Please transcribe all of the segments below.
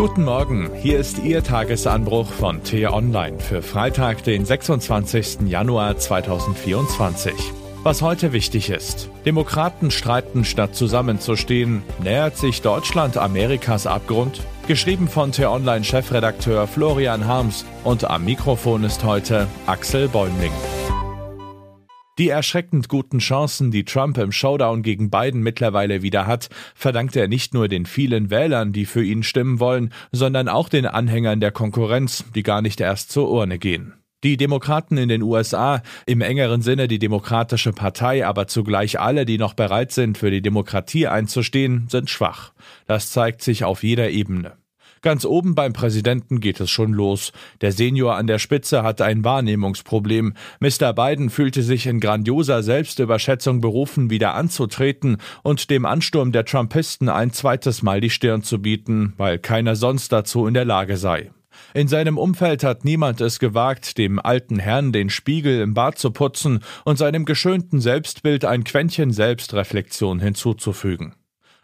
Guten Morgen, hier ist Ihr Tagesanbruch von T-Online für Freitag, den 26. Januar 2024. Was heute wichtig ist. Demokraten streiten statt zusammenzustehen. Nähert sich Deutschland Amerikas Abgrund? Geschrieben von T-Online-Chefredakteur Florian Harms und am Mikrofon ist heute Axel Bäumling. Die erschreckend guten Chancen, die Trump im Showdown gegen Biden mittlerweile wieder hat, verdankt er nicht nur den vielen Wählern, die für ihn stimmen wollen, sondern auch den Anhängern der Konkurrenz, die gar nicht erst zur Urne gehen. Die Demokraten in den USA, im engeren Sinne die Demokratische Partei, aber zugleich alle, die noch bereit sind, für die Demokratie einzustehen, sind schwach. Das zeigt sich auf jeder Ebene. Ganz oben beim Präsidenten geht es schon los. Der Senior an der Spitze hat ein Wahrnehmungsproblem. Mr. Biden fühlte sich in grandioser Selbstüberschätzung berufen, wieder anzutreten und dem Ansturm der Trumpisten ein zweites Mal die Stirn zu bieten, weil keiner sonst dazu in der Lage sei. In seinem Umfeld hat niemand es gewagt, dem alten Herrn den Spiegel im Bad zu putzen und seinem geschönten Selbstbild ein Quäntchen Selbstreflexion hinzuzufügen.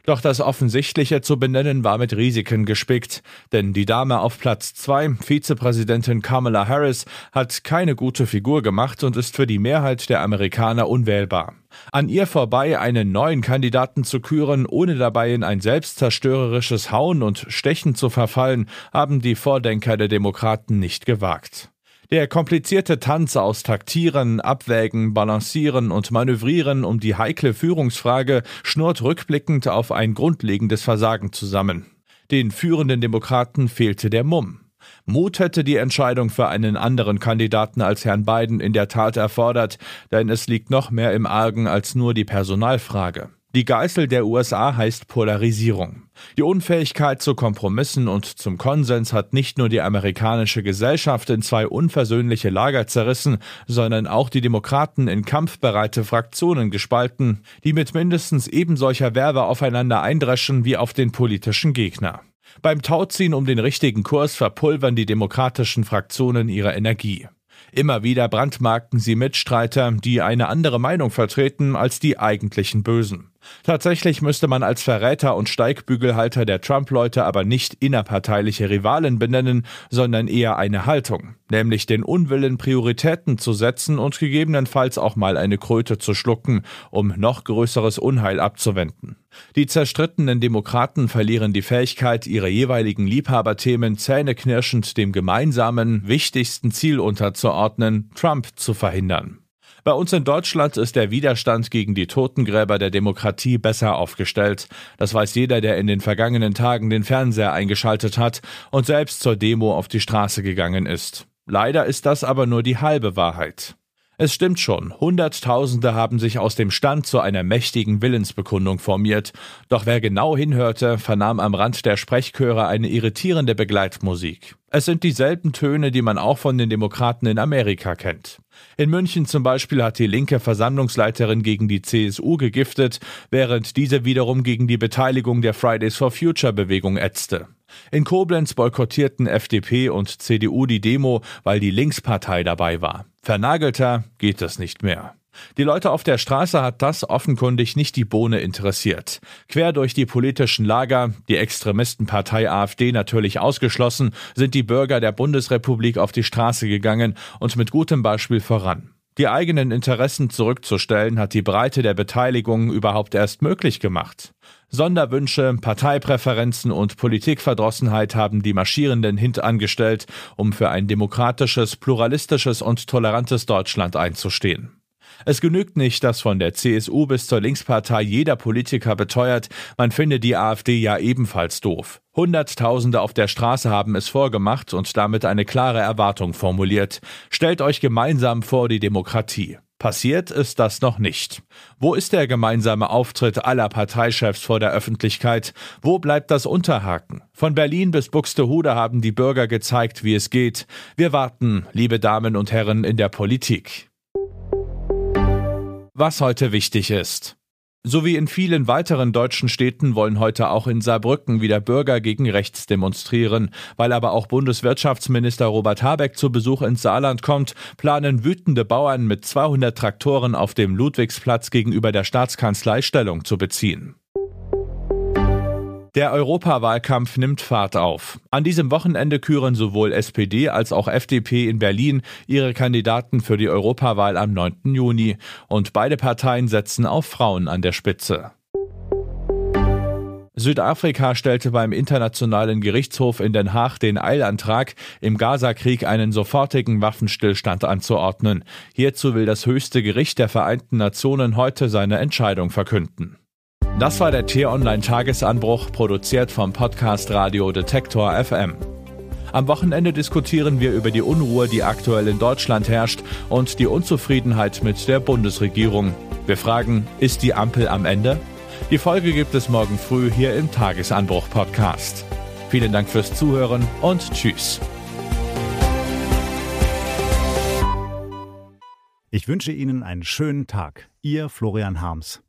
Doch das Offensichtliche zu benennen war mit Risiken gespickt, denn die Dame auf Platz zwei, Vizepräsidentin Kamala Harris, hat keine gute Figur gemacht und ist für die Mehrheit der Amerikaner unwählbar. An ihr vorbei einen neuen Kandidaten zu küren, ohne dabei in ein selbstzerstörerisches Hauen und Stechen zu verfallen, haben die Vordenker der Demokraten nicht gewagt. Der komplizierte Tanz aus Taktieren, Abwägen, Balancieren und Manövrieren um die heikle Führungsfrage schnurrt rückblickend auf ein grundlegendes Versagen zusammen. Den führenden Demokraten fehlte der Mumm. Mut hätte die Entscheidung für einen anderen Kandidaten als Herrn Biden in der Tat erfordert, denn es liegt noch mehr im Argen als nur die Personalfrage. Die Geißel der USA heißt Polarisierung. Die Unfähigkeit zu Kompromissen und zum Konsens hat nicht nur die amerikanische Gesellschaft in zwei unversöhnliche Lager zerrissen, sondern auch die Demokraten in kampfbereite Fraktionen gespalten, die mit mindestens ebensolcher Werbe aufeinander eindreschen wie auf den politischen Gegner. Beim Tauziehen um den richtigen Kurs verpulvern die demokratischen Fraktionen ihre Energie. Immer wieder brandmarkten sie Mitstreiter, die eine andere Meinung vertreten als die eigentlichen Bösen. Tatsächlich müsste man als Verräter und Steigbügelhalter der Trump-Leute aber nicht innerparteiliche Rivalen benennen, sondern eher eine Haltung, nämlich den Unwillen, Prioritäten zu setzen und gegebenenfalls auch mal eine Kröte zu schlucken, um noch größeres Unheil abzuwenden. Die zerstrittenen Demokraten verlieren die Fähigkeit, ihre jeweiligen Liebhaberthemen zähneknirschend dem gemeinsamen, wichtigsten Ziel unterzuordnen, Trump zu verhindern. Bei uns in Deutschland ist der Widerstand gegen die Totengräber der Demokratie besser aufgestellt. Das weiß jeder, der in den vergangenen Tagen den Fernseher eingeschaltet hat und selbst zur Demo auf die Straße gegangen ist. Leider ist das aber nur die halbe Wahrheit. Es stimmt schon, Hunderttausende haben sich aus dem Stand zu einer mächtigen Willensbekundung formiert. Doch wer genau hinhörte, vernahm am Rand der Sprechchöre eine irritierende Begleitmusik. Es sind dieselben Töne, die man auch von den Demokraten in Amerika kennt. In München zum Beispiel hat die linke Versammlungsleiterin gegen die CSU gegiftet, während diese wiederum gegen die Beteiligung der Fridays for Future Bewegung ätzte. In Koblenz boykottierten FDP und CDU die Demo, weil die Linkspartei dabei war. Vernagelter geht es nicht mehr. Die Leute auf der Straße hat das offenkundig nicht die Bohne interessiert. Quer durch die politischen Lager, die Extremistenpartei AfD natürlich ausgeschlossen, sind die Bürger der Bundesrepublik auf die Straße gegangen und mit gutem Beispiel voran. Die eigenen Interessen zurückzustellen hat die Breite der Beteiligung überhaupt erst möglich gemacht. Sonderwünsche, Parteipräferenzen und Politikverdrossenheit haben die Marschierenden hintangestellt, um für ein demokratisches, pluralistisches und tolerantes Deutschland einzustehen. Es genügt nicht, dass von der CSU bis zur Linkspartei jeder Politiker beteuert, man finde die AfD ja ebenfalls doof. Hunderttausende auf der Straße haben es vorgemacht und damit eine klare Erwartung formuliert. Stellt euch gemeinsam vor die Demokratie. Passiert ist das noch nicht. Wo ist der gemeinsame Auftritt aller Parteichefs vor der Öffentlichkeit? Wo bleibt das Unterhaken? Von Berlin bis Buxtehude haben die Bürger gezeigt, wie es geht. Wir warten, liebe Damen und Herren in der Politik was heute wichtig ist. So wie in vielen weiteren deutschen Städten wollen heute auch in Saarbrücken wieder Bürger gegen rechts demonstrieren. Weil aber auch Bundeswirtschaftsminister Robert Habeck zu Besuch ins Saarland kommt, planen wütende Bauern mit 200 Traktoren auf dem Ludwigsplatz gegenüber der Staatskanzlei Stellung zu beziehen. Der Europawahlkampf nimmt Fahrt auf. An diesem Wochenende küren sowohl SPD als auch FDP in Berlin ihre Kandidaten für die Europawahl am 9. Juni. Und beide Parteien setzen auf Frauen an der Spitze. Südafrika stellte beim Internationalen Gerichtshof in Den Haag den Eilantrag, im Gazakrieg einen sofortigen Waffenstillstand anzuordnen. Hierzu will das höchste Gericht der Vereinten Nationen heute seine Entscheidung verkünden. Das war der T-Online-Tagesanbruch, produziert vom Podcast Radio Detektor FM. Am Wochenende diskutieren wir über die Unruhe, die aktuell in Deutschland herrscht und die Unzufriedenheit mit der Bundesregierung. Wir fragen, ist die Ampel am Ende? Die Folge gibt es morgen früh hier im Tagesanbruch-Podcast. Vielen Dank fürs Zuhören und Tschüss. Ich wünsche Ihnen einen schönen Tag. Ihr Florian Harms.